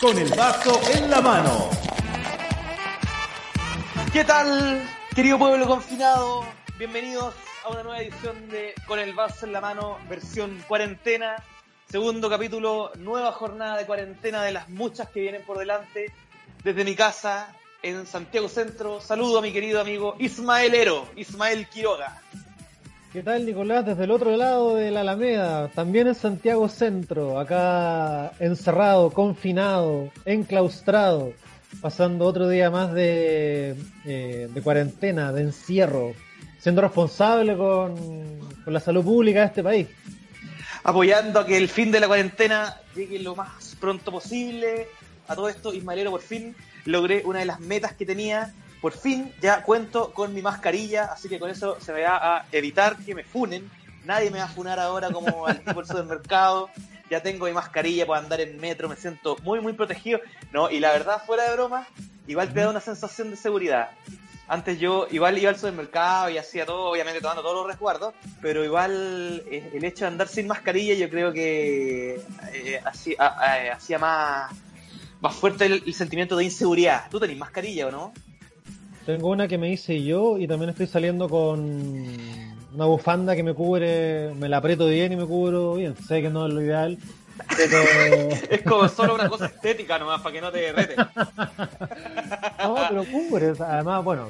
Con el vaso en la mano. ¿Qué tal, querido pueblo confinado? Bienvenidos a una nueva edición de Con el vaso en la mano, versión cuarentena. Segundo capítulo, nueva jornada de cuarentena de las muchas que vienen por delante. Desde mi casa, en Santiago Centro, saludo a mi querido amigo Ismael Ero, Ismael Quiroga. ¿Qué tal, Nicolás? Desde el otro lado de la Alameda, también en Santiago Centro, acá encerrado, confinado, enclaustrado, pasando otro día más de, eh, de cuarentena, de encierro, siendo responsable con, con la salud pública de este país. Apoyando a que el fin de la cuarentena llegue lo más pronto posible. A todo esto, Ismaelero, por fin logré una de las metas que tenía. Por fin ya cuento con mi mascarilla, así que con eso se me va a evitar que me funen. Nadie me va a funar ahora como al tipo del supermercado. Ya tengo mi mascarilla para andar en metro, me siento muy, muy protegido. No, y la verdad, fuera de broma, igual te da una sensación de seguridad. Antes yo igual iba al supermercado y hacía todo, obviamente tomando todos los resguardos, pero igual eh, el hecho de andar sin mascarilla yo creo que eh, hacía, eh, hacía más, más fuerte el, el sentimiento de inseguridad. ¿Tú tenés mascarilla o no? Tengo una que me hice yo y también estoy saliendo con una bufanda que me cubre, me la aprieto bien y me cubro bien. Sé que no es lo ideal, pero... es como solo una cosa estética nomás, para que no te derrete. no, pero cubre. Además, bueno,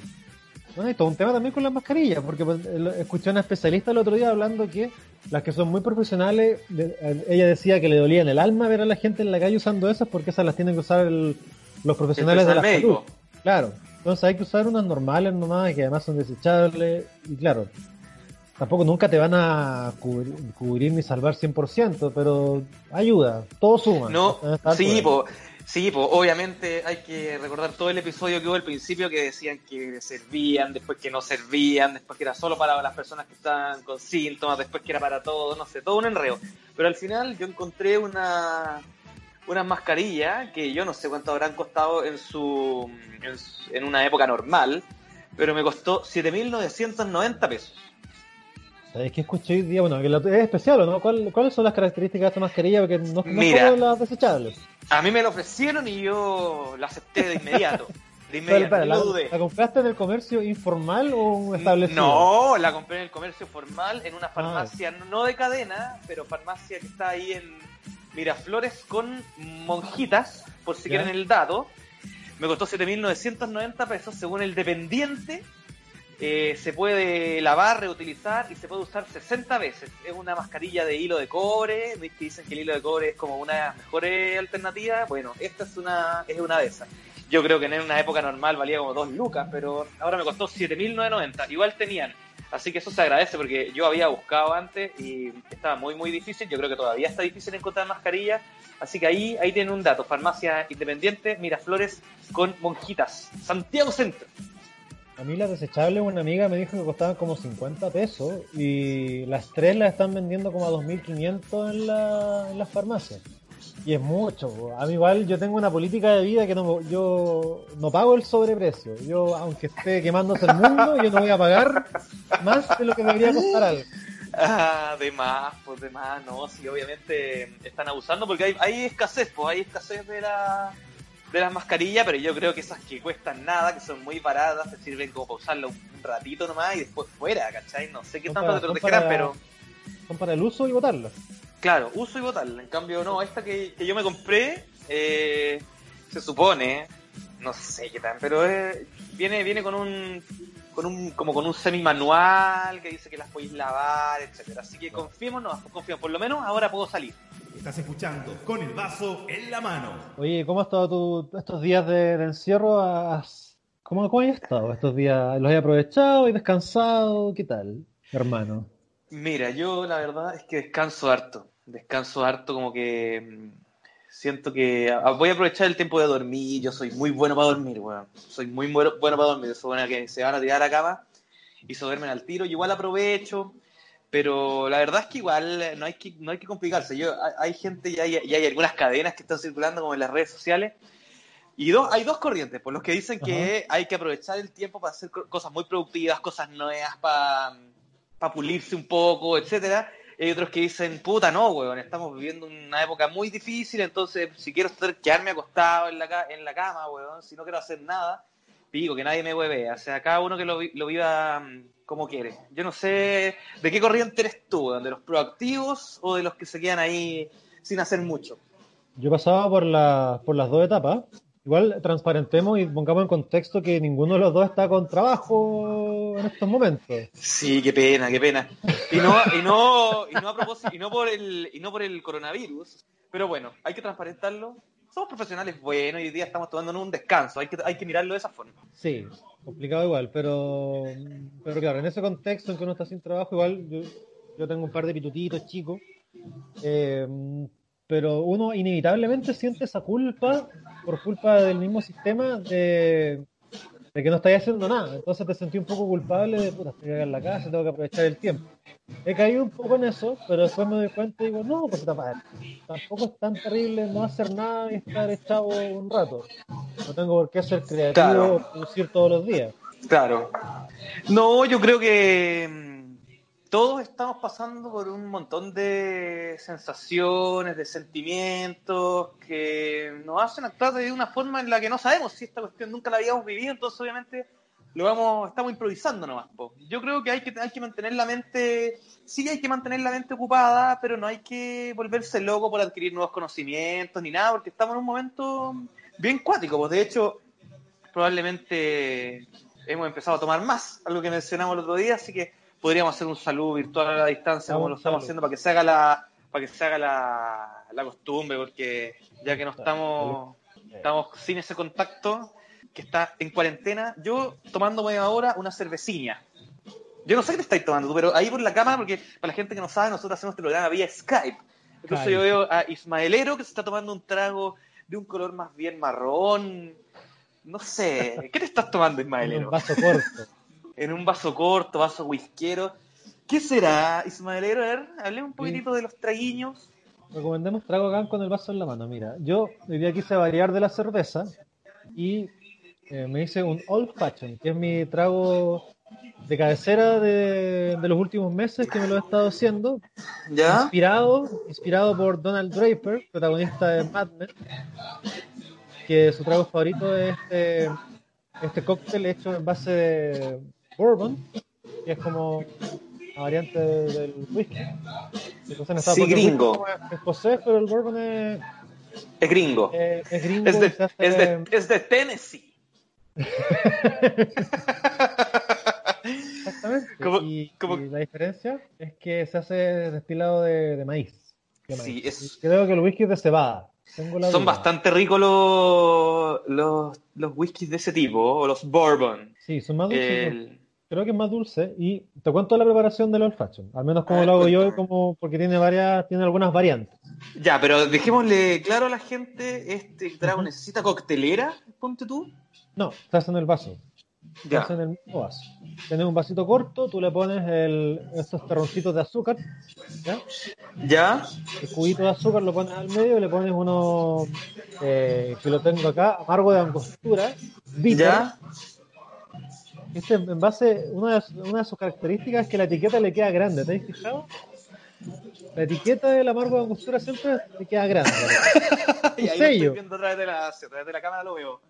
bueno, todo un tema también con las mascarillas, porque pues, escuché a una especialista el otro día hablando que las que son muy profesionales, de, ella decía que le dolía en el alma ver a la gente en la calle usando esas porque esas las tienen que usar el, los profesionales de la médico. salud. Claro. Entonces hay que usar unas normales nomás que además son desechables y claro, tampoco nunca te van a cubrir, cubrir ni salvar 100%, pero ayuda, todo suma. No, sí, po, sí po, obviamente hay que recordar todo el episodio que hubo al principio que decían que servían, después que no servían, después que era solo para las personas que estaban con síntomas, después que era para todos, no sé, todo un enreo. Pero al final yo encontré una unas mascarillas que yo no sé cuánto habrán costado en su, en, en una época normal, pero me costó 7.990 pesos. ¿Sabes qué escuché hoy día? Bueno, que es especial, ¿no? ¿Cuál, ¿Cuáles son las características de esta mascarilla? Porque no, no Mira, son las desechables. A mí me lo ofrecieron y yo la acepté de inmediato. De inmediato, Pero, no ¿la, dudé. ¿La compraste en el comercio informal o un establecido? No, la compré en el comercio formal, en una farmacia, ah. no de cadena, pero farmacia que está ahí en Miraflores con monjitas, por si ¿Ya? quieren el dato. Me costó 7.990 pesos, según el dependiente. Eh, se puede lavar, reutilizar y se puede usar 60 veces. Es una mascarilla de hilo de cobre. ¿ves que dicen que el hilo de cobre es como una de las mejores alternativas. Bueno, esta es una, es una de esas. Yo creo que en una época normal valía como 2 lucas, pero ahora me costó 7.990. Igual tenían. Así que eso se agradece porque yo había buscado antes y estaba muy, muy difícil. Yo creo que todavía está difícil encontrar mascarillas. Así que ahí, ahí tienen un dato. Farmacia Independiente, Miraflores con monjitas. Santiago Centro. A mí las desechables, una amiga me dijo que costaban como 50 pesos y las tres las están vendiendo como a 2.500 en, la, en las farmacias. Y es mucho. A mí igual yo tengo una política de vida que no, yo no pago el sobreprecio. Yo, aunque esté quemándose el mundo, yo no voy a pagar más de lo que me debería costar algo. Ah, de más, pues de más, no, sí, obviamente están abusando porque hay, hay escasez, pues hay escasez de la de las mascarillas, pero yo creo que esas que cuestan nada, que son muy baratas, te sirven como para usarla un, ratito nomás y después fuera, ¿cachai? No sé qué tanto para- te protegerán, pero Son para el uso y botarlas. Claro, uso y botarla. En cambio, no, esta que, que yo me compré, eh, se supone, no sé qué tal, pero eh, viene, viene con un con un, como con un semi manual que dice que las podéis lavar, etcétera. Así que confiemos, no, confiemos, por lo menos ahora puedo salir. Estás escuchando Con el vaso en la mano. Oye, ¿cómo ha estado tu, estos días de, de encierro? ¿Has- ¿Cómo, ¿Cómo has estado estos días? ¿Los has aprovechado y descansado? ¿Qué tal, hermano? Mira, yo la verdad es que descanso harto. descanso harto, como que mm, siento que ah, voy a aprovechar el tiempo de dormir. Yo soy muy bueno para dormir, weón. Soy muy bueno, para dormir. Eso bueno que se van a tirar a la cama y se duermen al tiro. Yo igual aprovecho, pero la verdad es que igual no hay que, no hay que complicarse. Yo, hay, gente y hay, y hay algunas cadenas que están circulando como en las redes sociales. Y dos, hay dos corrientes, por los que dicen que hay que aprovechar el tiempo para hacer co- cosas muy productivas, cosas nuevas, para pulirse un poco, etcétera. Hay otros que dicen, puta, no, weón, estamos viviendo una época muy difícil, entonces si quiero estar, quedarme acostado en la, en la cama, weón, si no quiero hacer nada, digo que nadie me hueve. O sea, cada uno que lo, lo viva mm, como quiere. Yo no sé de qué corriente eres tú, weón, de los proactivos o de los que se quedan ahí sin hacer mucho. Yo pasaba por, por las dos etapas. Igual transparentemos y pongamos en contexto que ninguno de los dos está con trabajo en estos momentos. Sí, qué pena, qué pena. Y no, y no, y no a propósito, y no por el, y no por el coronavirus. Pero bueno, hay que transparentarlo. Somos profesionales buenos y hoy día estamos tomándonos un descanso. Hay que, hay que mirarlo de esa forma. Sí, complicado igual, pero, pero claro, en ese contexto en que uno está sin trabajo, igual yo, yo tengo un par de pitutitos chicos, eh, pero uno inevitablemente siente esa culpa por culpa del mismo sistema de, de que no estáis haciendo nada. Entonces te sentí un poco culpable de, puta, estoy acá en la casa, tengo que aprovechar el tiempo. He caído un poco en eso, pero después me doy cuenta y digo, no, pues tapar. Tampoco es tan terrible no hacer nada y estar echado un rato. No tengo por qué ser creativo Claro. o producir todos los días. Claro. No, yo creo que mm, todos estamos pasando por un montón de sensaciones, de sentimientos que nos hacen actuar de una forma en la que no sabemos si esta cuestión nunca la habíamos vivido, entonces obviamente lo vamos, estamos improvisando nomás. po. Yo creo que hay que hay que mantener la mente, sí hay que mantener la mente ocupada, pero no hay que volverse loco por adquirir nuevos conocimientos ni nada, porque estamos en un momento bien cuático. Pues de hecho, probablemente hemos empezado a tomar más, algo que mencionamos el otro día, así que podríamos hacer un saludo virtual a la distancia como lo estamos haciendo para que se haga la para que se haga la, la costumbre, porque ya que no estamos estamos sin ese contacto, que está en cuarentena, yo tomándome ahora una cervecina. Yo no sé qué te estáis tomando tú, pero ahí por la cámara, porque para la gente que no sabe, nosotros hacemos este programa vía Skype. Entonces yo veo a Ismaelero que se está tomando un trago de un color más bien marrón. No sé, ¿qué te estás tomando, Ismaelero? un vaso corto. En un vaso corto, vaso whiskero. ¿Qué será, Ismaelero? A ver, hablemos un poquitito de los traguiños. Recomendemos trago acá con el vaso en la mano. Mira, yo hoy día quise variar de la cerveza y eh, me hice un Old Fashion, que es mi trago de cabecera de, de los últimos meses que me lo he estado haciendo. ¿Ya? Inspirado, inspirado por Donald Draper, protagonista de Mad Men, que su trago favorito es este, este cóctel hecho en base de bourbon, que es como una variante del whisky. Entonces, está- Sí, gringo. Es escocés, pero el bourbon es, Es gringo. es, es gringo. Es de, se hace- es de, es de Tennessee. Exactamente. Y, y la diferencia es que se hace destilado de, de maíz. de Sí, es- creo que el whisky es de cebada. La Son duda. bastante ricos los, los, los whiskies de ese tipo, o los bourbon. Sí, son más dulces. El- Creo que es más dulce. Y te cuento la preparación del old fashion. Al menos como lo hago yo, como porque tiene varias, tiene algunas variantes. Ya, pero dejémosle claro a la gente, este trago necesita coctelera, ponte tú. No, hace en el vaso. Ya. hace en el mismo vaso. Tienes un vasito corto, tú le pones el, estos terroncitos de azúcar. ¿ya? Ya, El cubito de azúcar lo pones al medio y le pones uno eh, que lo tengo acá, amargo de angostura. bitter. ya. Este en base, una de, una de sus características es que la etiqueta le queda grande, ¿te has fijado? La etiqueta del amargo de angostura siempre le queda grande. Y ahí lo sello. estoy viendo a través de la, a través de la cámara, lo veo.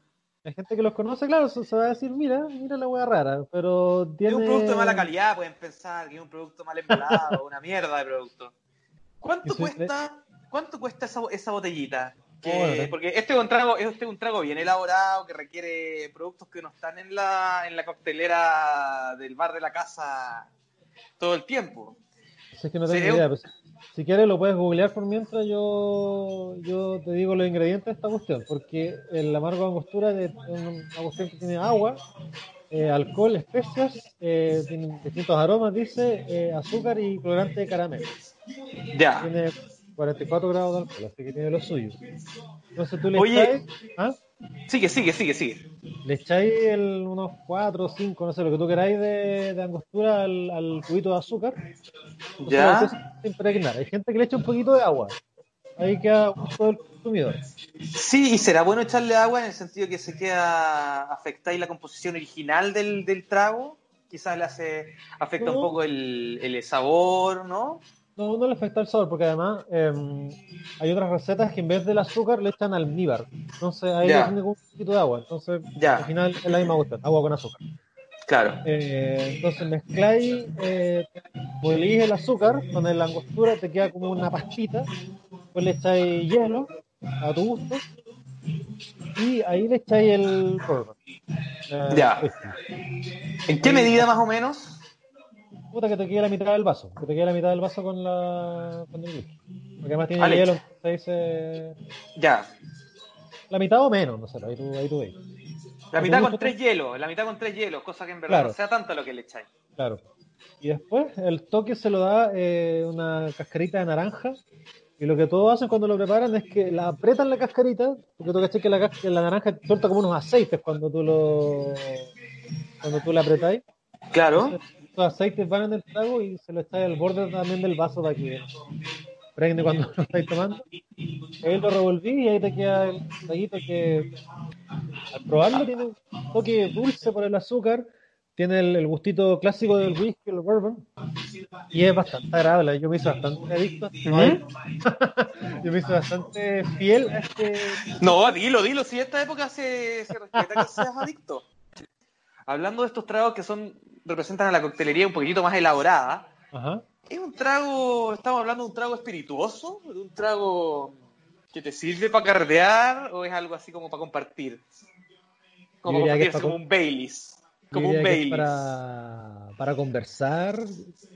Hay gente que los conoce, claro, se, se va a decir, mira, mira la hueá rara, pero Es tiene... un producto de mala calidad, pueden pensar que es un producto mal embalado, una mierda de producto. ¿Cuánto si- cuesta, cuánto cuesta esa, esa botellita? Que- Bueno, porque este es un trago, este es un trago bien elaborado que requiere productos que no están en la, en la coctelera del bar de la casa todo el tiempo. Si es que no Sí, tengo es un- idea, pues, si quieres lo puedes googlear por mientras yo, yo te digo los ingredientes de esta cuestión, porque el amargo de angostura es una cuestión que tiene agua, eh, alcohol, especias, eh, tiene distintos aromas, dice, eh, azúcar y colorante de caramelo. Ya. Tiene 44 grados de alcohol, así que tiene lo suyo. Entonces tú le Oye. echáis, ¿ah? Sigue, sigue, sigue, sigue. le echáis el- unos 4 o 5, no sé, lo que tú queráis de, de angostura al, al cubito de azúcar. Entonces, Ya. impregnar. Hay gente que le echa un poquito de agua. Ahí queda gusto del consumidor. Sí, y será bueno echarle agua en el sentido que se queda afectáis la composición original del, del trago. Quizás le hace, afecta un poco el, el sabor, ¿no? No, no le afecta el sabor, porque además em, hay otras recetas que en vez del azúcar le echan almíbar. Entonces ahí Ya. le ponen un poquito de agua. Entonces al final es la misma cuestión, agua con azúcar. Claro. Eh, entonces mezcláis, eh, molís el azúcar con la angostura, te queda como una pastita. Después le echáis hielo a tu gusto. Y ahí le echáis el. Eh, Ya. whisky. ¿En qué medida más o menos? Puta que te quede la mitad del vaso. Que te quede la mitad del vaso con la con el whisky. Porque además tiene Ah, hielo, entonces eh, Ya. la mitad o menos, no sé, ahí tú, ahí tú ves. La mitad con tres hielos, la mitad con tres hielos, cosa que en verdad Claro. no sea tanto lo que le echáis. Claro. Y después el toque se lo da eh, una cascarita de naranja. Y lo que todos hacen cuando lo preparan es que la apretan la cascarita, porque tú caché que la, que la naranja suelta como unos aceites cuando tú lo cuando tú la apretáis. Claro. Los aceites van en el trago y se lo echáis al borde también del vaso para que cuando lo estáis tomando. Ahí lo revolví y ahí te queda el traguito que al probarlo tiene un toque dulce por el azúcar, tiene el, el gustito clásico del whisky, el bourbon, y es bastante agradable. Yo me hice bastante adicto. Ujú. Yo me hice bastante fiel a este. No, dilo, dilo, si esta época se, se respeta que seas adicto. Hablando de estos tragos que son representan a la coctelería un poquitito más elaborada, Ajá. ¿es un trago, estamos hablando de un trago espirituoso? ¿De un trago que te sirve para carretear o es algo así como para compartir? Como compartir, es para como com- un Baileys. Como un Baileys. para, para conversar,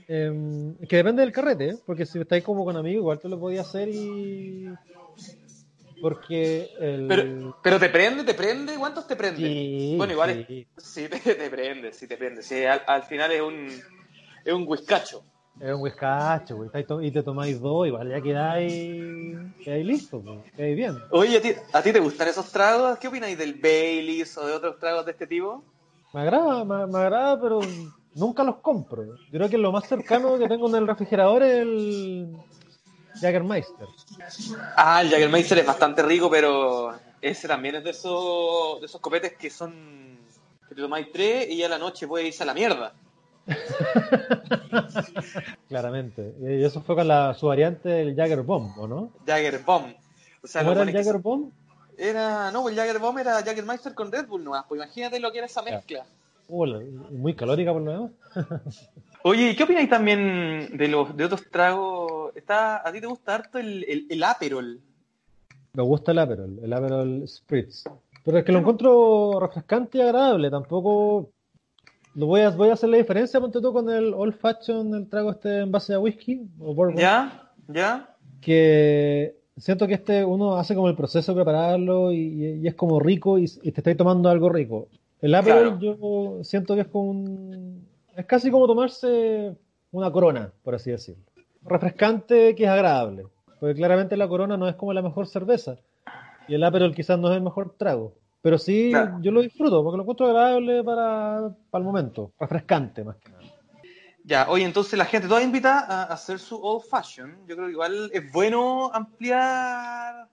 em, que depende del carrete, ¿eh? porque si estáis como con amigos, igual te lo podía hacer y. Porque el. Pero, pero te prende, te prende, ¿cuántos te prende? Sí, bueno, igual es- sí. sí, te, te prende, sí te prende. Sí, al, al final es un es un whiskacho. Es un whiskacho, güey. Y te tomáis dos, igual ya quedáis, quedáis listos, pues, quedáis bien. Oye, ¿a ti, ¿a ti te gustan esos tragos? ¿Qué opináis del Baileys o de otros tragos de este tipo? Me agrada, me, me agrada, pero nunca los compro. Yo creo que lo más cercano que tengo en el refrigerador es el Jagermeister. Ah, el Jägermeister es bastante rico, pero ese también es de esos, de esos copetes que son que te tomáis tres y ya a la noche puede irse a la mierda. Claramente. Y eso fue con la, su variante del Jagger Bomb, ¿o no? Jagger Bomb. O sea, ¿Cómo los era el Jagger Bomb? Era, no, el Jagger Bomb era Jaggermeister con Red Bull nomás, pues imagínate lo que era esa mezcla. La- muy calórica por lo demás. Oye, ¿y qué opináis también de los de otros tragos? Está, ¿A ti te gusta harto el, el, el Aperol? Me gusta el Aperol, el Aperol Spritz. Pero es que lo encuentro refrescante y agradable. Tampoco lo voy a, voy a hacer la diferencia, ponte tú con el Old Fashion, el trago este en base a whisky o bourbon. ¿Ya? ¿Ya? que siento que este uno hace como el proceso de prepararlo y, y es como rico y, y te estáis tomando algo rico. El Aperol yo siento que es como un, es casi como tomarse una corona, por así decirlo. Refrescante que es agradable, porque claramente la corona no es como la mejor cerveza y el Aperol quizás no es el mejor trago, pero sí Claro. yo lo disfruto porque lo encuentro agradable para, para el momento, refrescante más que nada. Ya, oye, entonces la gente toda invita a hacer su old fashion. Yo creo que igual es bueno ampliar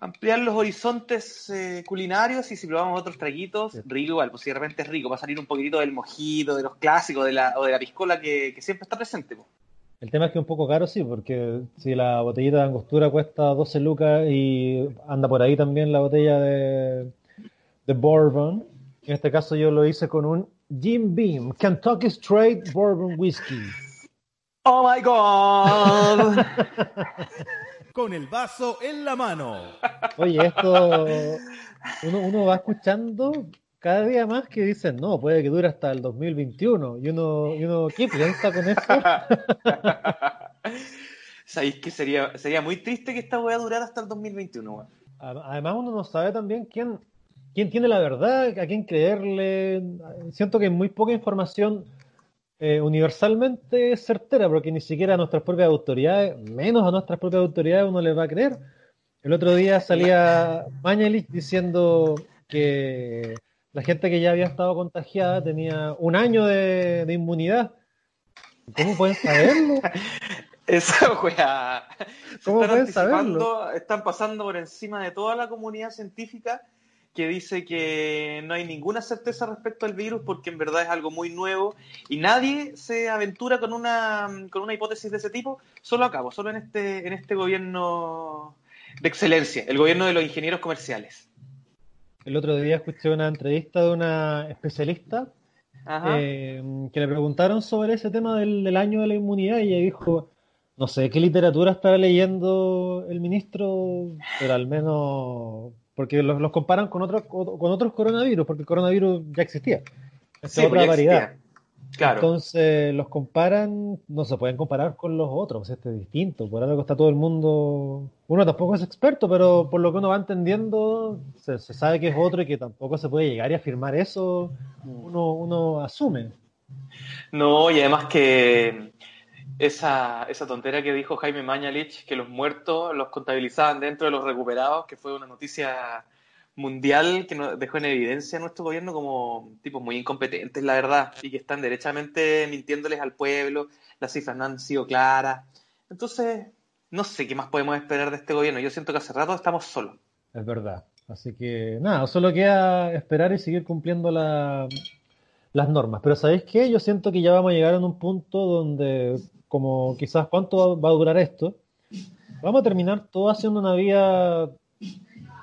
ampliar los horizontes eh, culinarios y si probamos otros traguitos, rico igual, pues si de repente es rico, va a salir un poquitito del mojito, de los clásicos, de la, o de la piscola que, que siempre está presente. pues. El tema es que es un poco caro, sí, porque si la botellita de angostura cuesta 12 lucas y anda por ahí también la botella de, de Bourbon, en este caso yo lo hice con un Jim Beam, Kentucky Straight Bourbon Whiskey. ¡Oh my god! Con el vaso en la mano. Oye, esto uno, uno va escuchando cada día más que dicen, no, puede que dure hasta el 2021. Y uno, y uno ¿qué piensa con esto? ¿Sabéis que sería, sería muy triste que esta voy a durar hasta el 2021? weón? Además uno no sabe también quién, quién tiene la verdad, a quién creerle. Siento que hay muy poca información eh, universalmente certera, porque ni siquiera a nuestras propias autoridades, menos a nuestras propias autoridades, uno les va a creer. El otro día salía Mañalich diciendo que la gente que ya había estado contagiada tenía un año de, inmunidad. ¿Cómo pueden saberlo? Esa weá. ¿Cómo pueden saberlo? Están pasando por encima de toda la comunidad científica que dice que no hay ninguna certeza respecto al virus porque en verdad es algo muy nuevo y nadie se aventura con una, con una hipótesis de ese tipo solo a cabo, solo en este, en este gobierno de excelencia, el gobierno de los ingenieros comerciales. El otro día escuché una entrevista de una especialista eh, que le preguntaron sobre ese tema del, del, año de la inmunidad y ella dijo, no sé qué literatura estaba leyendo el ministro, pero al menos porque los, comparan con otros con otros coronavirus, porque el coronavirus ya existía. Es otra variedad. Claro. Entonces los comparan, no se pueden comparar con los otros, este es distinto, por algo está todo el mundo, uno tampoco es experto, pero por lo que uno va entendiendo, se, sabe que es otro y que tampoco se puede llegar y afirmar eso, uno, uno asume. No, y además que esa, esa tontera que dijo Jaime Mañalich, que los muertos los contabilizaban dentro de los recuperados, que fue una noticia mundial que nos dejó en evidencia a nuestro gobierno como tipos muy incompetentes, la verdad, y que están derechamente mintiéndoles al pueblo, las cifras no han sido claras. Entonces, no sé qué más podemos esperar de este gobierno. Yo siento que hace rato estamos solos. Es verdad. Así que nada, solo queda esperar y seguir cumpliendo las normas. Pero ¿sabéis qué? Yo siento que ya vamos a llegar a un punto donde como quizás cuánto va a durar esto, vamos a terminar todo haciendo una vida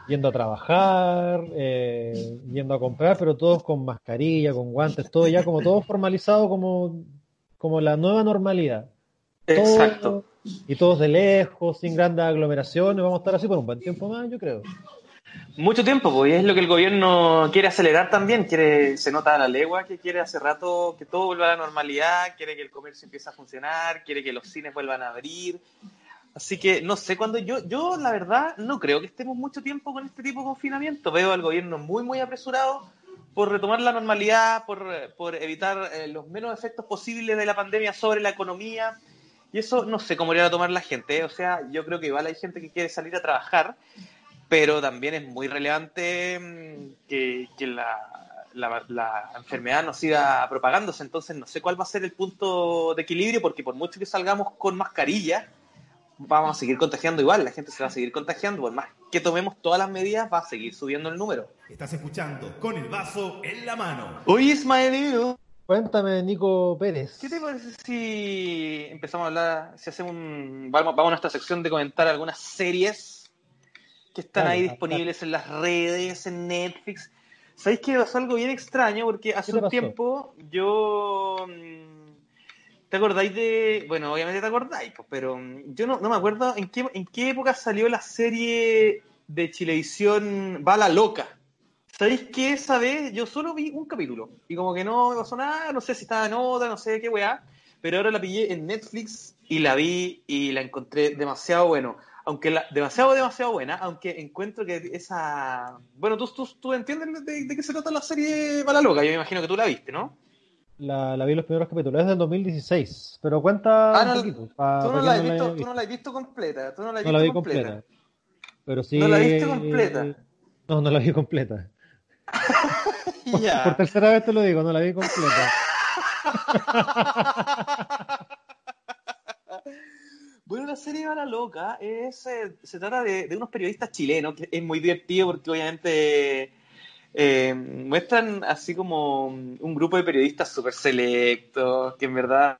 yendo a trabajar, eh, yendo a comprar, pero todos con mascarilla, con guantes, todo ya como todo formalizado como, como la nueva normalidad. Exacto. y todos de lejos, sin grandes aglomeraciones, vamos a estar así por un buen tiempo más, yo creo. Mucho tiempo, pues, y es lo que el gobierno quiere acelerar también, quiere, se nota a la legua que quiere hace rato que todo vuelva a la normalidad, quiere que el comercio empiece a funcionar, quiere que los cines vuelvan a abrir. Así que no sé cuándo yo, yo la verdad no creo que estemos mucho tiempo con este tipo de confinamiento. Veo al gobierno muy, muy apresurado por retomar la normalidad, por, por evitar eh, los menos efectos posibles de la pandemia sobre la economía. Y eso no sé cómo iría a tomar la gente. ¿eh? O sea, yo creo que igual hay gente que quiere salir a trabajar pero también es muy relevante mm, que, la, enfermedad no siga propagándose, entonces no sé cuál va a ser el punto de equilibrio, porque por mucho que salgamos con mascarilla, vamos a seguir contagiando igual, la gente se va a seguir contagiando, por más que tomemos todas las medidas, va a seguir subiendo el número. Estás escuchando con el vaso en la mano. Oye, Ismael, Cuéntame, Nico Pérez. ¿Qué te parece si empezamos a hablar, si hacemos un, vamos, vamos a nuestra sección de comentar algunas series que están ahí disponibles en las redes, en Netflix. ¿Sabéis que pasó algo bien extraño? Porque hace un tiempo yo... Mm, ¿Te acordáis de...? Bueno, obviamente te acordáis, pues, pero mm, yo no, no me acuerdo en qué, en qué época salió la serie de Chilevisión Bala Loca. ¿Sabéis que esa vez yo solo vi un capítulo? Y como que no me pasó nada, no sé si estaba en otra, no sé qué weá. Pero ahora la pillé en Netflix y la vi y la encontré demasiado bueno aunque la, demasiado, demasiado buena, aunque encuentro que esa... Bueno, tú, tú, tú entiendes de, qué se trata la serie Bala Loca, yo me imagino que tú la viste, ¿no? La, la vi los primeros capítulos, es del 2016, pero cuenta ah, un poquito. tú, no la visto, tú, no la has visto completa, tú no la, has visto vi completa. completa. Pero sí... ¿No la viste completa? No, no la vi completa. ya. por tercera vez te lo digo, no la vi completa. Bueno, la serie la Loca es, eh, se trata de, unos periodistas chilenos, que es muy divertido porque obviamente eh, muestran así como un grupo de periodistas súper selectos, que en verdad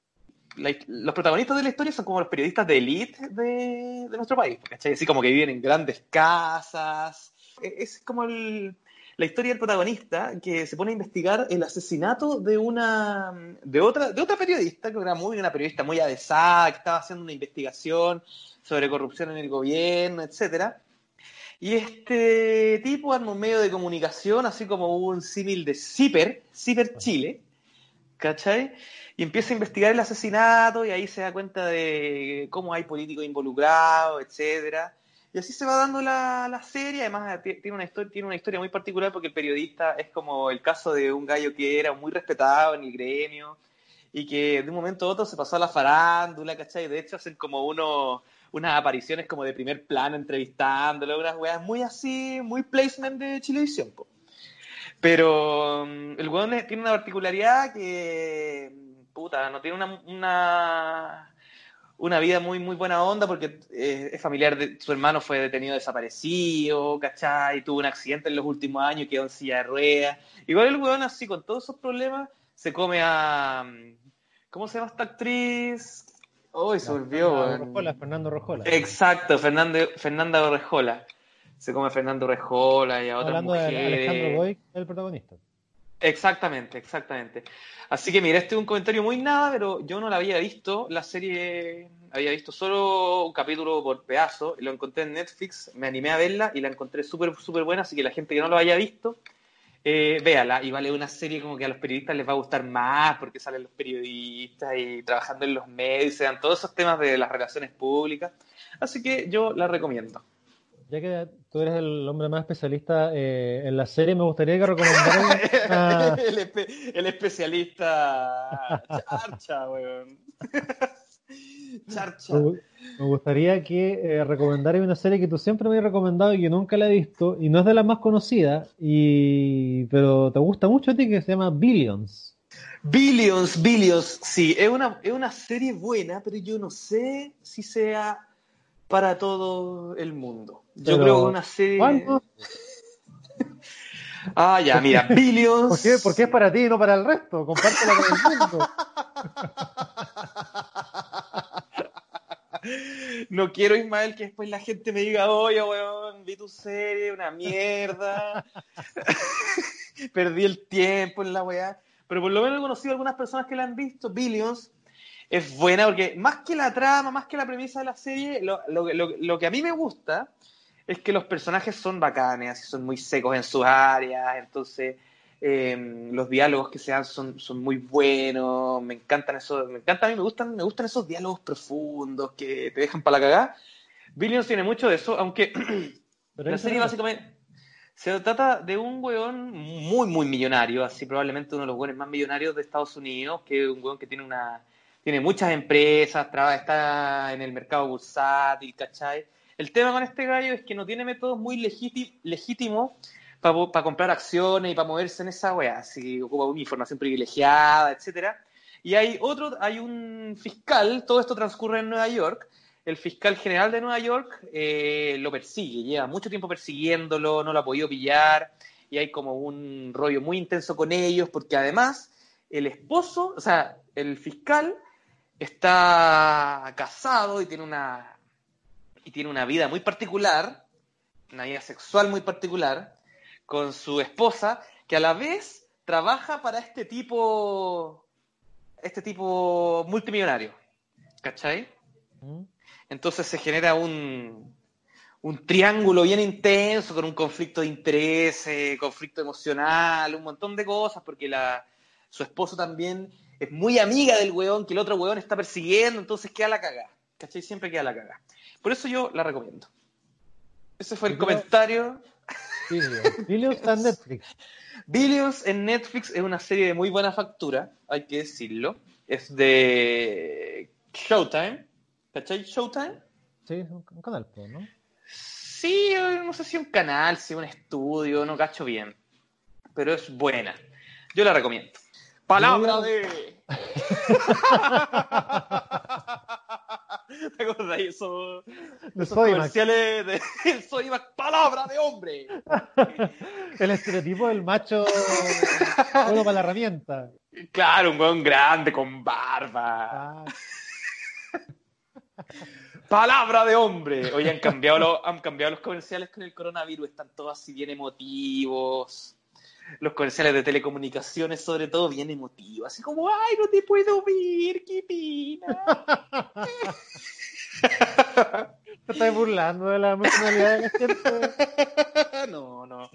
los protagonistas de la historia son como los periodistas de élite de, de, nuestro país, ¿cachai? Así como que viven en grandes casas. E, es como el, la historia del protagonista que se pone a investigar el asesinato de una de otra de otra periodista que era muy una periodista muy avesada que estaba haciendo una investigación sobre corrupción en el gobierno etcétera y este tipo arma un medio de comunicación así como un símil de CIPER CIPER Chile ¿cachai? y empieza a investigar el asesinato y ahí se da cuenta de cómo hay políticos involucrados etcétera y así se va dando la, serie, además tiene una, historia, tiene una historia muy particular porque el periodista es como el caso de un gallo que era muy respetado en el gremio y que de un momento a otro se pasó a la farándula, ¿cachai? De hecho hacen como uno, unas apariciones como de primer plano entrevistándolo, unas weas muy así, muy placement de Chilevisión. Pero mm, el weón tiene una particularidad que, puta, no tiene una, una vida muy, muy buena onda porque eh, es familiar de su hermano, fue detenido desaparecido, ¿cachai? Tuvo un accidente en los últimos años y quedó en silla de ruedas. Igual el weón así, con todos esos problemas, se come a... ¿Cómo se llama esta actriz? Uy, se volvió, Fernando. Rojola, Fernando Rojola. Exacto, Fernando, Fernanda Orejola. Se come a Fernando Orejola y a otras Hablando de. Alejandro Boy, el protagonista. Exactamente, exactamente. Así que mira, este es un comentario muy nada, pero yo no la había visto. La serie había visto solo un capítulo por pedazo. Lo encontré en Netflix, me animé a verla y la encontré súper, súper buena. Así que la gente que no lo haya visto, eh, véala. Y vale una serie como que a los periodistas les va a gustar más porque salen los periodistas y trabajando en los medios, se dan todos esos temas de las relaciones públicas. Así que yo la recomiendo. Ya que tú eres el hombre más especialista eh, en la serie, me gustaría que recomendaras una- el, espe- el especialista Charcha, weón. Charcha. me gustaría que eh, recomendaras una serie que tú siempre me has recomendado y que nunca la he visto y no es de las más conocidas, y pero te gusta mucho a ti que se llama Billions. Billions, Billions, sí, es una, es una serie buena, pero yo no sé si sea para todo el mundo. Yo Pero, creo que una serie. ¿Cuándo? Ah, ya, mira, Billions. ¿Por qué? Porque es para ti y no para el resto. Compártela con el mundo. No quiero, Ismael, que después la gente me diga, oye, weón, vi tu serie, una mierda. Perdí el tiempo en la weá. Pero por lo menos he conocido a algunas personas que la han visto. Billions es buena porque más que la trama, más que la premisa de la serie, lo, lo- lo- lo que a mí me gusta es que los personajes son bacanes, son muy secos en sus áreas, entonces eh, los diálogos que se dan son, son muy buenos, me encantan esos, me encanta a mí, me gustan, me gustan esos diálogos profundos que te dejan para la cagada. Billions tiene mucho de eso, aunque Pero la serie básicamente se trata de un weón muy, muy millonario, así probablemente uno de los weones más millonarios de Estados Unidos, que es un weón que tiene una tiene muchas empresas, traba- está en el mercado bursátil, ¿cachai? El tema con este gallo es que no tiene métodos muy legíti- legítimos para comprar acciones y para moverse en esa weá, así ocupa información privilegiada, etcétera. Y hay otro, hay un fiscal, todo esto transcurre en Nueva York, el fiscal general de Nueva York eh, lo persigue, lleva mucho tiempo persiguiéndolo, no lo ha podido pillar, y hay como un rollo muy intenso con ellos, porque además el esposo, o sea, el fiscal está casado y tiene una y tiene una vida muy particular, una vida sexual muy particular, con su esposa, que a la vez trabaja para este tipo, este tipo multimillonario, ¿cachai? ¿Mm? Entonces se genera un, un triángulo bien intenso con un conflicto de intereses, conflicto emocional, un montón de cosas, porque la, su esposo también es muy amiga del weón que el otro weón está persiguiendo, entonces queda la caga. ¿Cachai? Siempre queda la caga. Por eso yo la recomiendo. Ese fue el comentario. Billions. Está en Netflix. Billions en Netflix es una serie de muy buena factura, hay que decirlo. Es de Showtime. ¿Cachai? Showtime. Sí, un canal, ¿no? Sí, no sé si un canal, si un estudio, no cacho bien. Pero es buena. Yo la recomiendo. Palabra de. ¿Te acordás de eso? De Esos comerciales de el Sodimac, palabra de hombre. El estereotipo del macho bueno para la herramienta. Claro, un weón grande con barba. Ah, Palabra de hombre. Oye, han cambiado, los, han cambiado los comerciales con el coronavirus. Están todos así bien emotivos. Los comerciales de telecomunicaciones, sobre todo, bien emotivos. Así como, ay, no te puedo ver, qué pena. te estás burlando de la emocionalidad de la gente. no, no.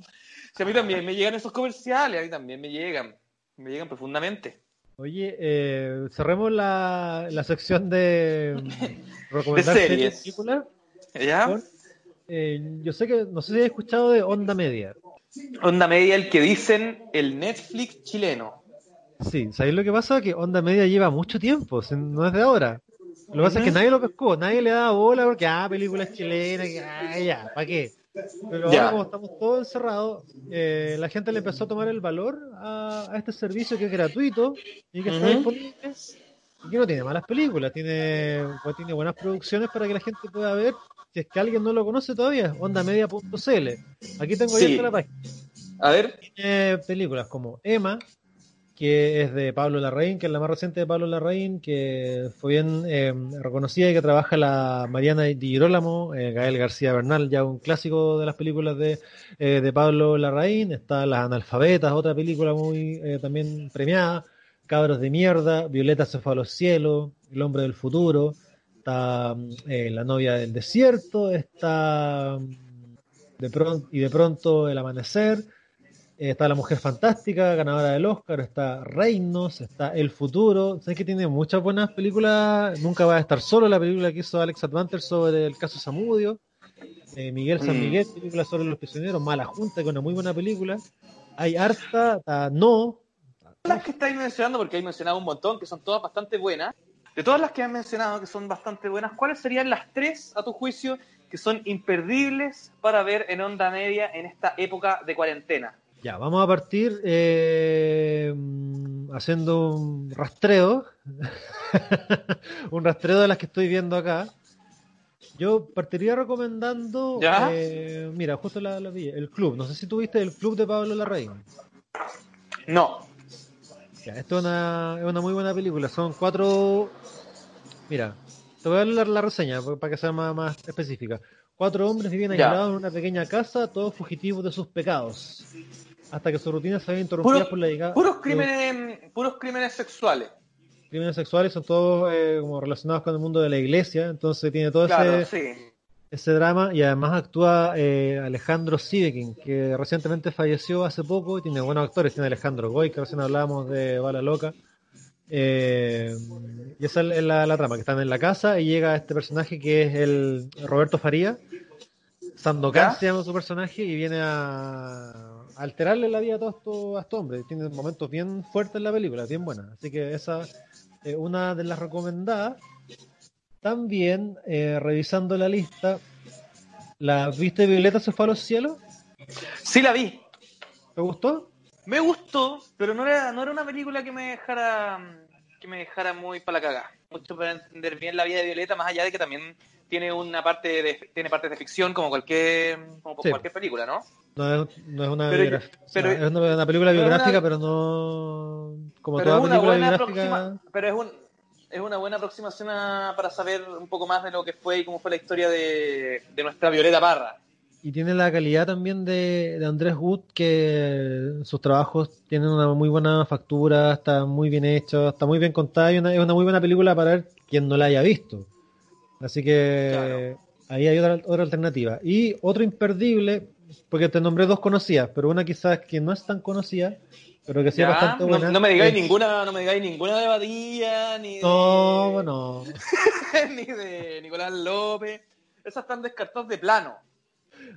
Sí, a mí también me llegan esos comerciales, a mí también me llegan. Me llegan profundamente. Oye, eh, cerremos la, la sección de mm, recomendar De series películas. ¿Ya? con, eh, yo sé que, no sé si has escuchado de Onda Media. Onda media, el que dicen el Netflix chileno. Sí, ¿sabéis lo que pasa? Que Onda Media lleva mucho tiempo, no es de ahora. Lo que pasa es que nadie lo pescó, nadie le daba bola porque, ah, películas chilenas, que, ah, ya, ¿para qué? Pero Ya. ahora como estamos todos encerrados, eh, la gente le empezó a tomar el valor a, a este servicio que es gratuito y que está Ujú. disponible y que no tiene malas películas, tiene, pues, tiene buenas producciones para que la gente pueda ver. Si es que alguien no lo conoce todavía, ondamedia.cl. Aquí tengo Sí. abierta la página. A ver, Tiene películas como Emma, que es de Pablo Larraín, que es la más reciente de Pablo Larraín, que fue bien eh, reconocida y que trabaja la Mariana Di Girolamo, eh, Gael García Bernal, ya un clásico de las películas de, eh, de Pablo Larraín. Está Las Analfabetas, otra película muy eh, también premiada. Cabros de mierda, Violeta se fue a los cielos, El hombre del futuro, está eh, La novia del desierto, está de pronto, y de pronto El amanecer. Eh, Está La Mujer Fantástica, ganadora del Oscar, está Reinos, está El Futuro. Sabes que tiene muchas buenas películas. Nunca va a estar solo la película que hizo Alex Advanter sobre el caso Samudio. Eh, Miguel San Mm. Miguel, película sobre los prisioneros. Mala Junta, que es una muy buena película. Hay harta, está No. las que estáis mencionando, porque hay mencionado un montón, que son todas bastante buenas. De todas las que han mencionado, que son bastante buenas, ¿cuáles serían las tres, a tu juicio, que son imperdibles para ver en onda media en esta época de cuarentena? Ya, vamos a partir eh, mm, haciendo un rastreo. un rastreo de las que estoy viendo acá. Yo partiría recomendando. ¿Ya? eh, mira, justo la, la vi, El Club. No sé si tuviste El Club de Pablo Larraín. No. Ya, esto es una, es una muy buena película. Son cuatro. Mira, te voy a dar la, reseña pa- para que sea más, más específica. Cuatro hombres viven Ya. aislados en una pequeña casa, todos fugitivos de sus pecados. Hasta que su rutina se ve interrumpida por la llegada. Puros de- crímenes, puros crímenes sexuales. crímenes sexuales son todos eh, como relacionados con el mundo de la iglesia, entonces tiene todo Claro, ese, sí. Ese drama y además actúa eh, Alejandro Sivekin, que recientemente falleció hace poco y tiene buenos actores, tiene Alejandro Goy, que recién hablábamos de Bala Loca. Eh, y esa es la, la trama, que están en la casa y llega este personaje que es el Roberto Faría, Sandokan se llama su personaje y viene a, a alterarle la vida a todos estos, a estos hombres. Tiene momentos bien fuertes en la película, bien buena. Así que esa es una de las recomendadas. También, eh, revisando la lista, ¿la viste Violeta se fue a los cielos? Sí la vi. ¿Te gustó? Me gustó, pero no era, no era una película que me dejara que me dejara muy para la caga. Mucho para entender bien la vida de Violeta, más allá de que también tiene una parte de tiene partes de ficción como cualquier como Sí. cualquier película, ¿no? No es, no es una Pero- biograf- o sea, pero- es una, una película pero biográfica, una- pero no como pero toda película biográfica. pero es un es una buena aproximación a- para saber un poco más de lo que fue y cómo fue la historia de, de nuestra Violeta Parra. Y tiene la calidad también de, de Andrés Wood, que sus trabajos tienen una muy buena factura, está muy bien hecho, está muy bien contada y una- es una muy buena película para ver quien no la haya visto. Así que Claro. ahí hay otra, otra alternativa. Y otro imperdible, porque te nombré dos conocidas, pero una quizás que no es tan conocida, pero que Ya, bastante no, buena. no me digáis es- ninguna, no me digáis ninguna de Badía, ni de, No, bueno, ni de Nicolás López. Esas están descartadas de plano.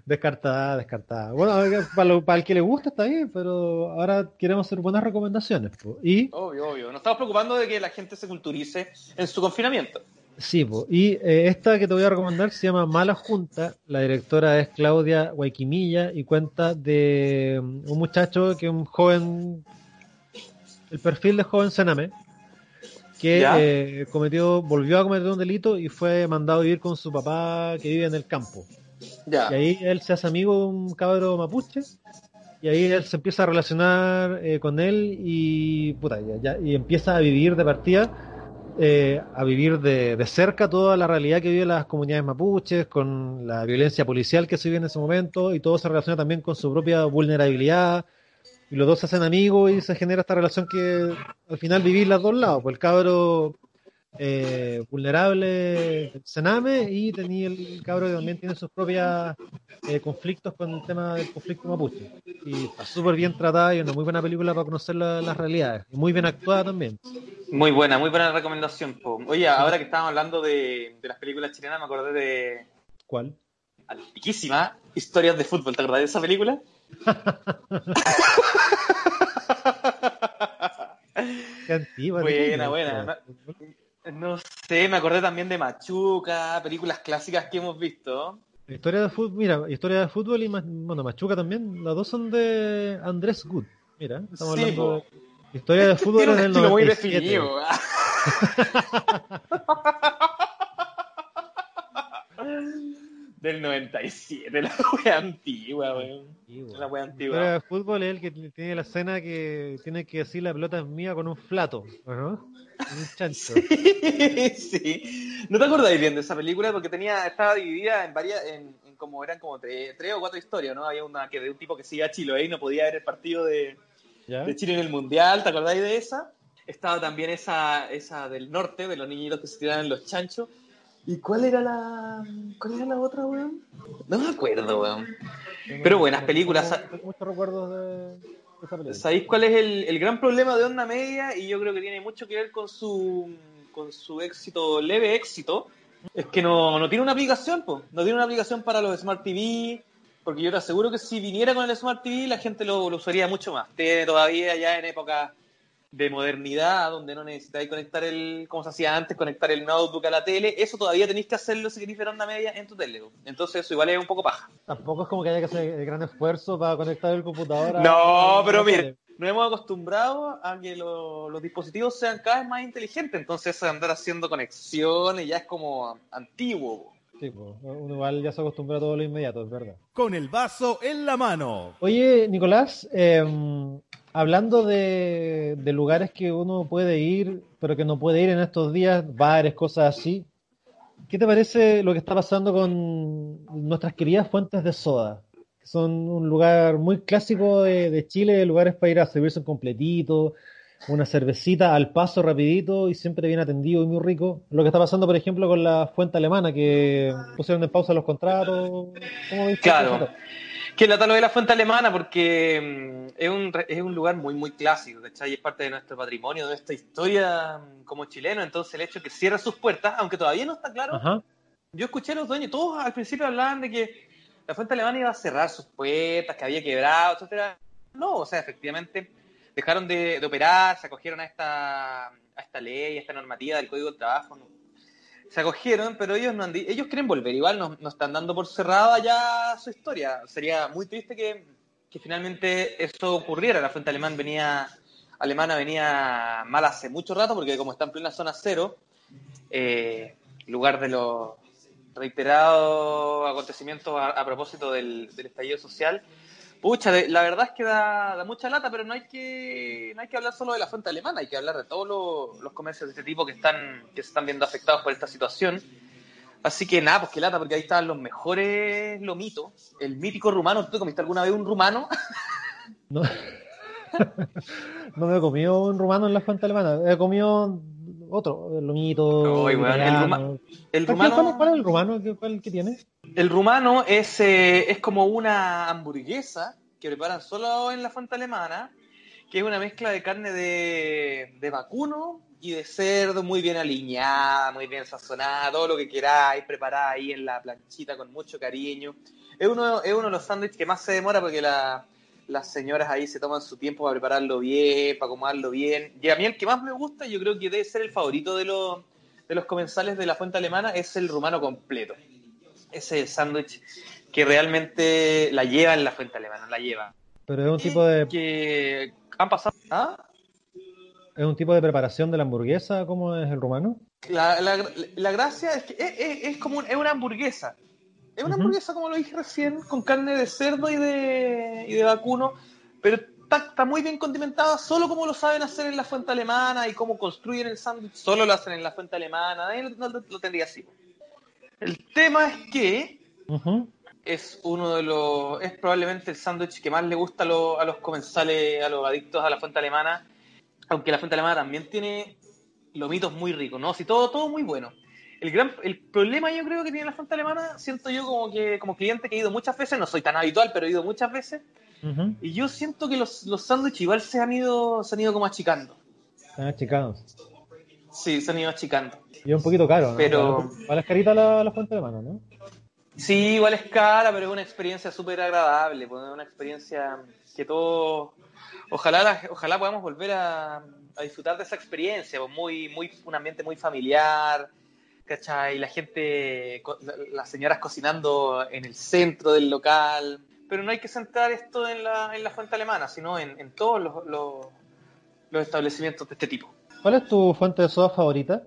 descartada, descartada. Bueno, para, lo- para el que le gusta está bien, pero ahora queremos hacer buenas recomendaciones. po. Y Obvio, obvio. Nos estamos preocupando de que la gente se culturice en su confinamiento. Sí, po. y eh, esta que te voy a recomendar se llama Mala Junta. La directora es Claudia Guayquimilla y cuenta de um, un muchacho que es un joven, el perfil de joven Sename, que eh, cometió, volvió a cometer un delito y fue mandado a vivir con su papá que vive en el campo. Ya. Y ahí él se hace amigo de un cabro mapuche. Y ahí él se empieza a relacionar eh, con él y, puta, ya- ya- y empieza a vivir de partida, eh, a vivir de, de cerca toda la realidad que viven las comunidades mapuches, con la violencia policial que se vive en ese momento, y todo se relaciona también con su propia vulnerabilidad. Y los dos se hacen amigos y se genera esta relación que al final vivís los dos lados. Pues el cabro eh, vulnerable Sename y tenía el cabro que también tiene sus propios eh, conflictos con el tema del conflicto mapuche. Y está súper bien tratada y una muy buena película para conocer la- las realidades. Y muy bien actuada también. Muy buena, muy buena recomendación. po. Oye, ahora que estábamos hablando de, de las películas chilenas, me acordé de ¿Cuál? antiquísima Historias de fútbol. ¿Te acordás de esa película? Qué antigua. Buena, buena. No sé, me acordé también de Machuca, películas clásicas que hemos visto. Historia de fútbol, mira, historia de fútbol y bueno, Machuca también, las dos son de Andrés Good. Mira, estamos Sí, hablando po. de historia de fútbol el estilo muy 97. definido. Del 97, la wea antigua, weón. La wea antigua. de fútbol es el que tiene la escena que tiene que decir la pelota es mía con un flato, ¿no? Con un chancho. sí. ¿No te acordáis bien de esa película? Porque tenía, estaba dividida en varias, en, en como eran como tres, tres o cuatro historias, ¿no? Había una que de un tipo que sigue a Chiloé y no podía ver el partido de, ¿Ya? de Chile en el Mundial, ¿te acordáis de esa? Estaba también esa, esa del norte, de los niñitos que se tiraban los chanchos. ¿Y cuál era la cuál era la otra, weón? No me acuerdo, weón. Pero buenas películas. Tengo- tengo muchos recuerdos de, de esa película. ¿Sabéis cuál es el, el gran problema de Onda Media? Y yo creo que tiene mucho que ver con su, con su éxito, leve éxito. Es que no, no tiene una aplicación, pues. No tiene una aplicación para los Smart TV. Porque yo te aseguro que si viniera con el Smart TV, la gente lo, lo usaría mucho más. Tiene todavía ya en época de modernidad, donde no necesitáis conectar el, como se hacía antes, conectar el notebook a la tele. Eso todavía tenéis que hacerlo si queréis ver Onda Media en tu tele. Entonces eso igual es un poco paja. Tampoco es como que haya que hacer el gran esfuerzo para conectar el computador a- No, a- pero mire, nos hemos acostumbrado a que lo- los dispositivos sean cada vez más inteligentes, entonces andar haciendo conexiones ya es como antiguo. Sí, pues, uno igual ya se acostumbra a todo lo inmediato, es verdad. Con el vaso en la mano. Oye, Nicolás, eh, hablando de, de lugares que uno puede ir, pero que no puede ir en estos días, bares, cosas así, ¿qué te parece lo que está pasando con nuestras queridas fuentes de soda? Que son un lugar muy clásico de, de Chile, lugares para ir a servirse un completito, una cervecita al paso rapidito y siempre bien atendido y muy rico. Lo que está pasando, por ejemplo, con la fuente alemana, que pusieron en pausa los contratos. ¿Cómo viste Claro. eso? Que la tal de la fuente alemana porque mm, es un, es un lugar muy, muy clásico, ¿cachai? Es parte de nuestro patrimonio, de nuestra historia mm, como chileno, entonces el hecho de que cierre sus puertas, aunque todavía no está claro, Ajá. yo escuché a los dueños, todos al principio hablaban de que la fuente alemana iba a cerrar sus puertas, que había quebrado, etcétera. No, o sea, efectivamente dejaron de, de operar, se acogieron a esta, a esta ley, a esta normativa del Código del Trabajo. Se acogieron, pero ellos no han ellos quieren volver, igual no, no están dando por cerrada ya su historia. Sería muy triste que, que finalmente eso ocurriera. La fuente alemán venía, alemana venía mal hace mucho rato, porque como está en plena zona cero, eh, lugar de los reiterados acontecimientos a, a propósito del, del estallido social. Pucha, la verdad es que da, mucha lata, pero no hay que no hay que hablar solo de la fuente alemana, hay que hablar de todos los, comercios de este tipo que están que se están viendo afectados por esta situación. Así que nada, pues que lata, porque ahí estaban los mejores lomitos, el mítico rumano. ¿Tú te comiste alguna vez un rumano? No, no me he comido un rumano en la fuente alemana. He comido otro, el lomito. El italiano. ruma- El ¿Cuál, cuál- rumano, cuál es el rumano? ¿Qué, cuál, tiene? el rumano es, eh, es como una hamburguesa que preparan solo en la fuente alemana, que es una mezcla de carne de, de vacuno y de cerdo muy bien aliñada, muy bien sazonada, todo lo que queráis, preparada ahí en la planchita con mucho cariño. Es uno, es uno de los sándwiches que más se demora porque la- las señoras ahí se toman su tiempo para prepararlo bien, para acomodarlo bien. Y a mí el que más me gusta, yo creo que debe ser el favorito de los, de los comensales de la fuente alemana, es el rumano completo. Ese es sándwich que realmente la lleva en la fuente alemana, la lleva. Pero es un tipo de Que han pasado... ¿Ah? es un tipo de preparación de la hamburguesa, ¿cómo es el rumano? La, la- la gracia es que es, es- es como un- es una hamburguesa. Es una hamburguesa, como lo dije recién, con carne de cerdo y de, y de vacuno, pero está, está muy bien condimentada, solo como lo saben hacer en la fuente alemana y cómo construyen el sándwich, solo lo hacen en la fuente alemana, nadie lo, lo- lo tendría así. El tema es que es uno de los, es probablemente el sándwich que más le gusta a, los- a los comensales, a los adictos a la fuente alemana, aunque la fuente alemana también tiene lomitos muy ricos, ¿no? Sí, todo, todo muy bueno. El gran, el problema yo creo que tiene la fuente alemana, siento yo como que, como cliente que he ido muchas veces, no soy tan habitual, pero he ido muchas veces, Ujú. y yo siento que los, los sándwiches igual se han ido, se han ido como achicando. Están achicados. Sí, se han ido achicando. Y es un poquito caro, ¿no? Pero- Vale es carita la, la fuente alemana, ¿no? Sí, igual es cara, pero es una experiencia súper agradable, pues, es una experiencia que todos, ojalá, la- ojalá podamos volver a, a disfrutar de esa experiencia, pues, muy, muy, un ambiente muy familiar, ¿cachai? La gente, las señoras cocinando en el centro del local, pero no hay que centrar esto en la, en la fuente alemana, sino en, en todos los, los, los establecimientos de este tipo. ¿Cuál es tu fuente de soda favorita?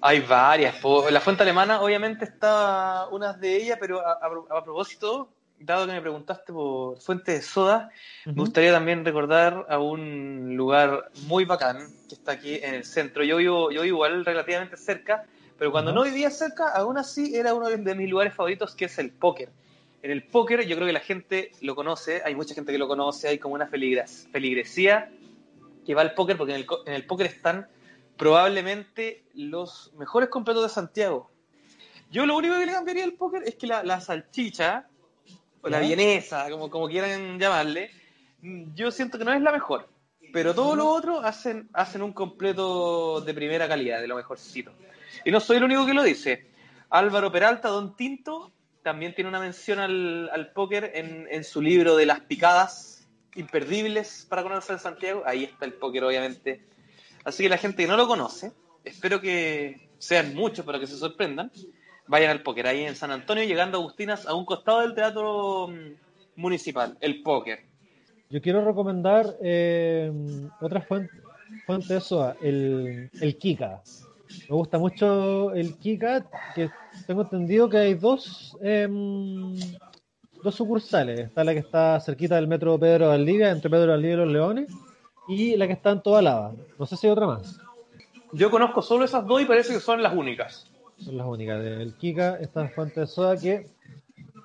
Hay varias. La fuente alemana, obviamente, está una de ellas, pero a, a- a propósito, dado que me preguntaste por fuente de soda, me gustaría también recordar a un lugar muy bacán que está aquí en el centro. Yo vivo, yo vivo igual relativamente cerca, pero cuando Ajá. no vivía cerca, aún así era uno de mis lugares favoritos, que es el póker. En el póker, yo creo que la gente lo conoce, hay mucha gente que lo conoce, hay como una feligres- feligresía que va al póker, porque en el, en el póker están probablemente los mejores completos de Santiago. Yo lo único que le cambiaría al póker es que la, la salchicha, o la vienesa, como, como quieran llamarle, yo siento que no es la mejor. Pero todo lo otro hacen, hacen un completo de primera calidad, de lo mejorcito. Y no soy el único que lo dice. Álvaro Peralta, Don Tinto, también tiene una mención al, al póker en, en su libro de las picadas imperdibles para conocer Santiago. Ahí está el póker, obviamente. Así que la gente que no lo conoce, espero que sean muchos para que se sorprendan, vayan al póker ahí en San Antonio, llegando a Agustinas, a un costado del teatro mm, municipal, el póker. Yo quiero recomendar eh, otra fuente, de el, el Kika. Me gusta mucho el Kika, que tengo entendido que hay dos, em, dos sucursales. Está la que está cerquita del metro Pedro Valdivia, entre Pedro Valdivia y Los Leones, y la que está en Toda Lava. No sé si hay otra más. Yo conozco solo esas dos y parece que son las únicas. Son las únicas. El Kika, esta fuente de soda que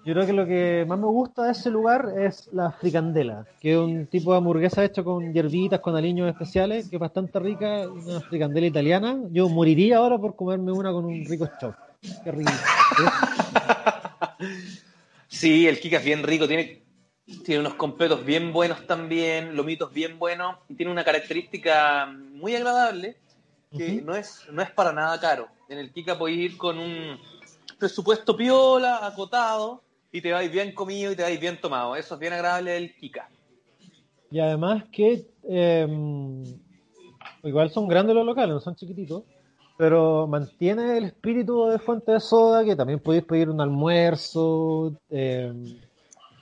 yo creo que lo que más me gusta de ese lugar es la fricandela, que es un tipo de hamburguesa hecho con hierbitas, con aliños especiales, que es bastante rica, una fricandela italiana. Yo moriría ahora por comerme una con un rico chop. Qué rico. Sí, el Kika es bien rico, tiene, tiene unos completos bien buenos también, lomitos bien buenos, y tiene una característica muy agradable, que no, es, no es para nada caro. En el Kika podéis ir con un presupuesto piola, acotado, y te vais bien comido y te vais bien tomado. Eso es bien agradable del Kika. Y además que eh, igual son grandes los locales, no son chiquititos, pero mantiene el espíritu de fuente de soda, que también podéis pedir un almuerzo, eh,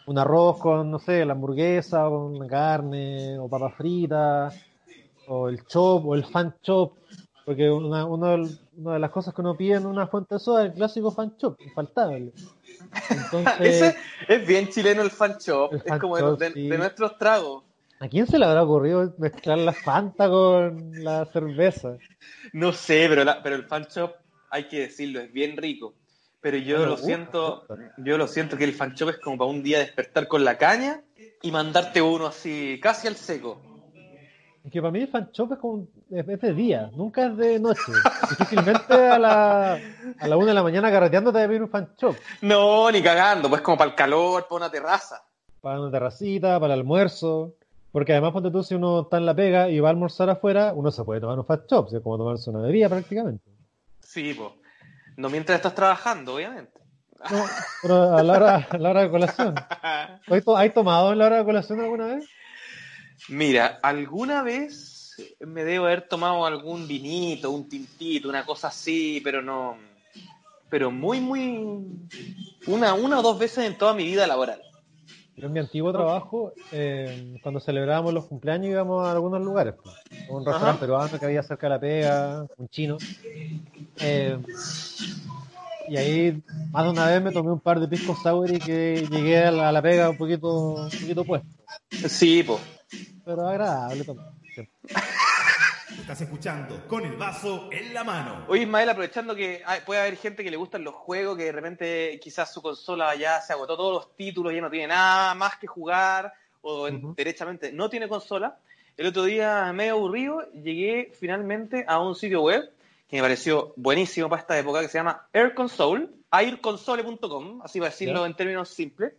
un arroz con, no sé, la hamburguesa, con carne, o papas fritas, o el chop, o el fan chop, porque una, uno una de las cosas que uno pide en una fuente de soda es el clásico fan chop, infaltable. Entonces, Ese es bien chileno el fan shop, El es fan como de, shop, de- sí. de nuestros tragos. ¿a quién se le habrá ocurrido mezclar la Fanta con la cerveza? No sé, pero, la- pero el fan shop, hay que decirlo, es bien rico. Pero yo lo gusta, siento, gusta. yo lo siento que el fan shop es como para un día despertar con la caña y mandarte uno así, casi al seco. Es que para mí el fan shop es como es, de día, nunca es de noche. Difícilmente a la, a la una de la mañana carreteando te va a pedir un fan shop. No, ni cagando, pues como para el calor, para una terraza. Para una terracita, para el almuerzo. Porque además, ponte tú, si uno está en la pega y va a almorzar afuera, uno se puede tomar un fan shop, es como tomarse una bebida prácticamente. Sí, pues. No mientras estás trabajando, obviamente. No, pero a la hora, a la hora de colación. ¿Has to- ¿Has tomado en la hora de colación alguna vez? Mira, alguna vez me debo haber tomado algún vinito, un tintito, una cosa así, pero no. Pero muy, muy. Una, una o dos veces en toda mi vida laboral. Yo en mi antiguo trabajo, eh, cuando celebrábamos los cumpleaños íbamos a algunos lugares. pues. Un restaurante Ajá. peruano que había cerca de la pega, un chino. Eh, y ahí más de una vez me tomé un par de pisco sour y que llegué a la, a la pega un poquito, un poquito puesto. Sí, pues. Pero agradable siempre. Estás escuchando con el vaso en la mano. Oye, Ismael, aprovechando que hay- puede haber gente que le gustan los juegos, que de repente quizás su consola ya se agotó todos los títulos, ya no tiene nada más que jugar, o en- Ujú. derechamente no tiene consola. El otro día, medio aburrido, llegué finalmente a un sitio web que me pareció buenísimo para esta época, que se llama Air Console, airconsole.com, así para decirlo en términos simples.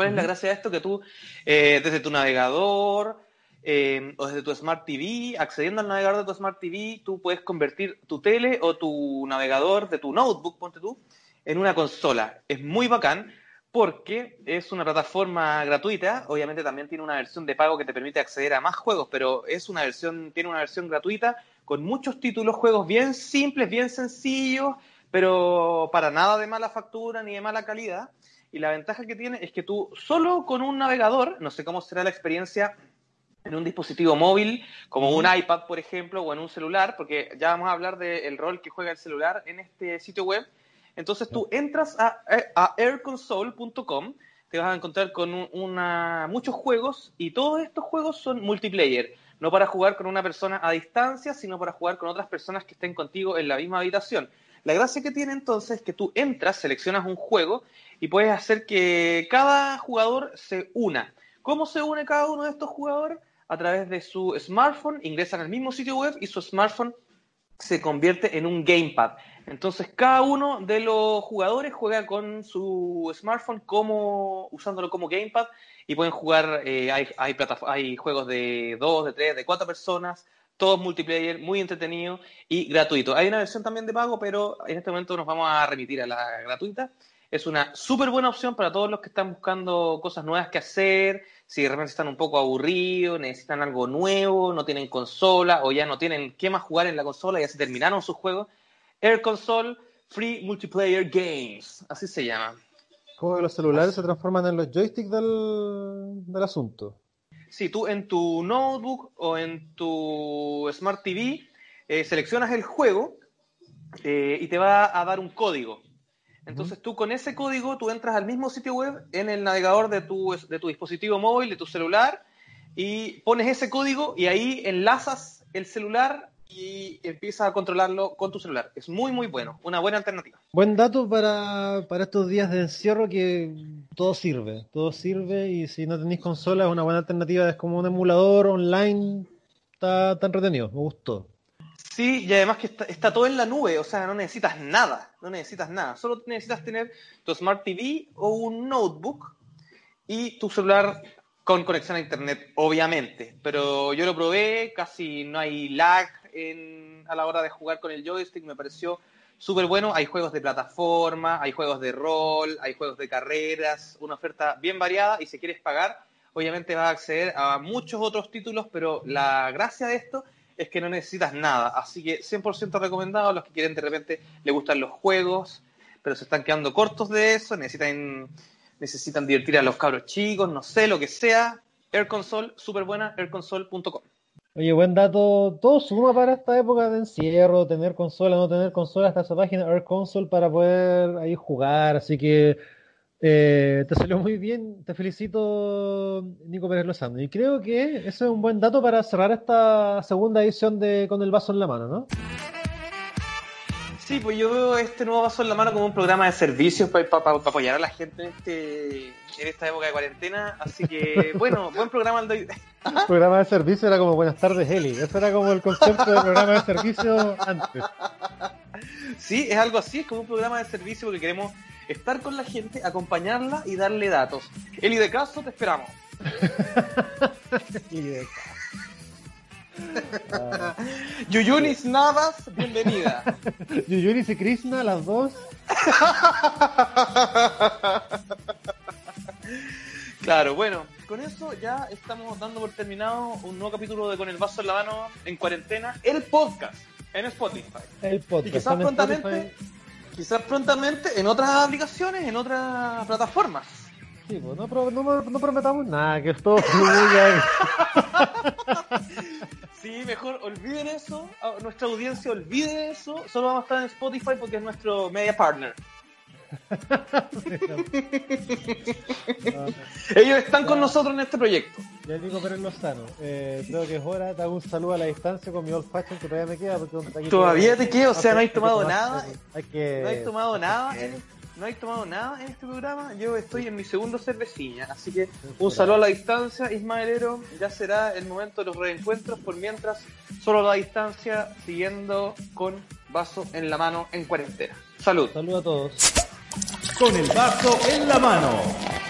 ¿Cuál es la gracia de esto? Que tú, eh, desde tu navegador eh, o desde tu Smart TV, accediendo al navegador de tu Smart TV, tú puedes convertir tu tele o tu navegador de tu notebook, ponte tú, en una consola. Es muy bacán porque es una plataforma gratuita, obviamente también tiene una versión de pago que te permite acceder a más juegos, pero es una versión, tiene una versión gratuita con muchos títulos, juegos bien simples, bien sencillos, pero para nada de mala factura ni de mala calidad. Y la ventaja que tiene es que tú solo con un navegador, no sé cómo será la experiencia en un dispositivo móvil, como un iPad, por ejemplo, o en un celular, porque ya vamos a hablar del rol que juega el celular en este sitio web. Entonces tú entras a, a airconsole.com, te vas a encontrar con una, muchos juegos y todos estos juegos son multiplayer, no para jugar con una persona a distancia, sino para jugar con otras personas que estén contigo en la misma habitación. La gracia que tiene entonces es que tú entras, seleccionas un juego y puedes hacer que cada jugador se una. ¿Cómo se une cada uno de estos jugadores? A través de su smartphone, ingresan al mismo sitio web y su smartphone se convierte en un gamepad. Entonces cada uno de los jugadores juega con su smartphone como usándolo como gamepad y pueden jugar, eh, hay, hay, hay juegos de dos, de tres, de cuatro personas, todos multiplayer, muy entretenido y gratuito. Hay una versión también de pago, pero en este momento nos vamos a remitir a la gratuita. Es una súper buena opción para todos los que están buscando cosas nuevas que hacer, si de repente están un poco aburridos, necesitan algo nuevo, no tienen consola o ya no tienen qué más jugar en la consola, ya se terminaron sus juegos. Air Console Free Multiplayer Games, así se llama. Como que los celulares se transforman en los joysticks del, del asunto si tú en tu notebook o en tu Smart TV eh, seleccionas el juego eh, y te va a dar un código. Entonces tú con ese código tú entras al mismo sitio web en el navegador de tu, de tu dispositivo móvil, de tu celular, y pones ese código y ahí enlazas el celular y empieza a controlarlo con tu celular. Es muy, muy bueno. Una buena alternativa. Buen dato para, para estos días de encierro que todo sirve. Todo sirve y si no tenéis consola es una buena alternativa. Es como un emulador online. Está, tan entretenido. Me gustó. Sí, y además que está, está, todo en la nube, o sea, no necesitas nada, no necesitas nada, solo necesitas tener tu Smart TV o un notebook y tu celular con conexión a internet, obviamente, pero yo lo probé, casi no hay lag, a la hora de jugar con el joystick, me pareció súper bueno. Hay juegos de plataforma, hay juegos de rol, hay juegos de carreras, una oferta bien variada y si quieres pagar, obviamente vas a acceder a muchos otros títulos, pero la gracia de esto es que no necesitas nada. Así que 100% recomendado a los que quieren de repente, le gustan los juegos, pero se están quedando cortos de eso, necesitan, necesitan divertir a los cabros chicos, no sé, lo que sea. Air Console, súper buena, airconsole.com. Oye, buen dato. Todo suma para esta época de encierro, tener consola, no tener consola, hasta esa página Air Console para poder ahí jugar. Así que eh, te salió muy bien. Te felicito, Nico Pérez Lozano. Y creo que ese es un buen dato para cerrar esta segunda edición de Con el Vaso en la Mano, ¿no? Sí, pues yo veo este nuevo vaso en la mano como un programa de servicios para apoyar a la gente en, este, en esta época de cuarentena. Así que, bueno, buen programa el El programa de servicio era como Buenas tardes, Eli. Ese era como el concepto del programa de servicio antes. Sí, es algo así, es como un programa de servicio porque queremos estar con la gente, acompañarla y darle datos. Eli de caso, te esperamos. Eli de caso. Yuyunis Navas, bienvenida. Yuyunis y Krishna, las dos. claro, bueno, con eso ya estamos dando por terminado un nuevo capítulo de Con el vaso en la mano en cuarentena, el podcast en Spotify. El podcast. Y quizás prontamente, quizás prontamente en otras aplicaciones, en otras plataformas. Sí, pues no, no, no prometamos nada, que esto. Sí, mejor olviden eso. Nuestra audiencia olvide eso. Solo vamos a estar en Spotify porque es nuestro media partner. Ellos están con nosotros en este proyecto. Ya digo Pérez Lozano, eh, creo que es hora, te hago un saludo a la distancia con mi old fashion que todavía me queda. Porque ¿Todavía te queda? O sea, no hay tomado nada. No hay tomado nada no hay tomado nada en este programa. Yo estoy en mi segundo cervecilla, así que un saludo a la distancia, Ismaelero. Ya será el momento de los reencuentros, por mientras, solo a la distancia, siguiendo con vaso en la mano en cuarentena. Salud. Salud a todos. Con el vaso en la mano.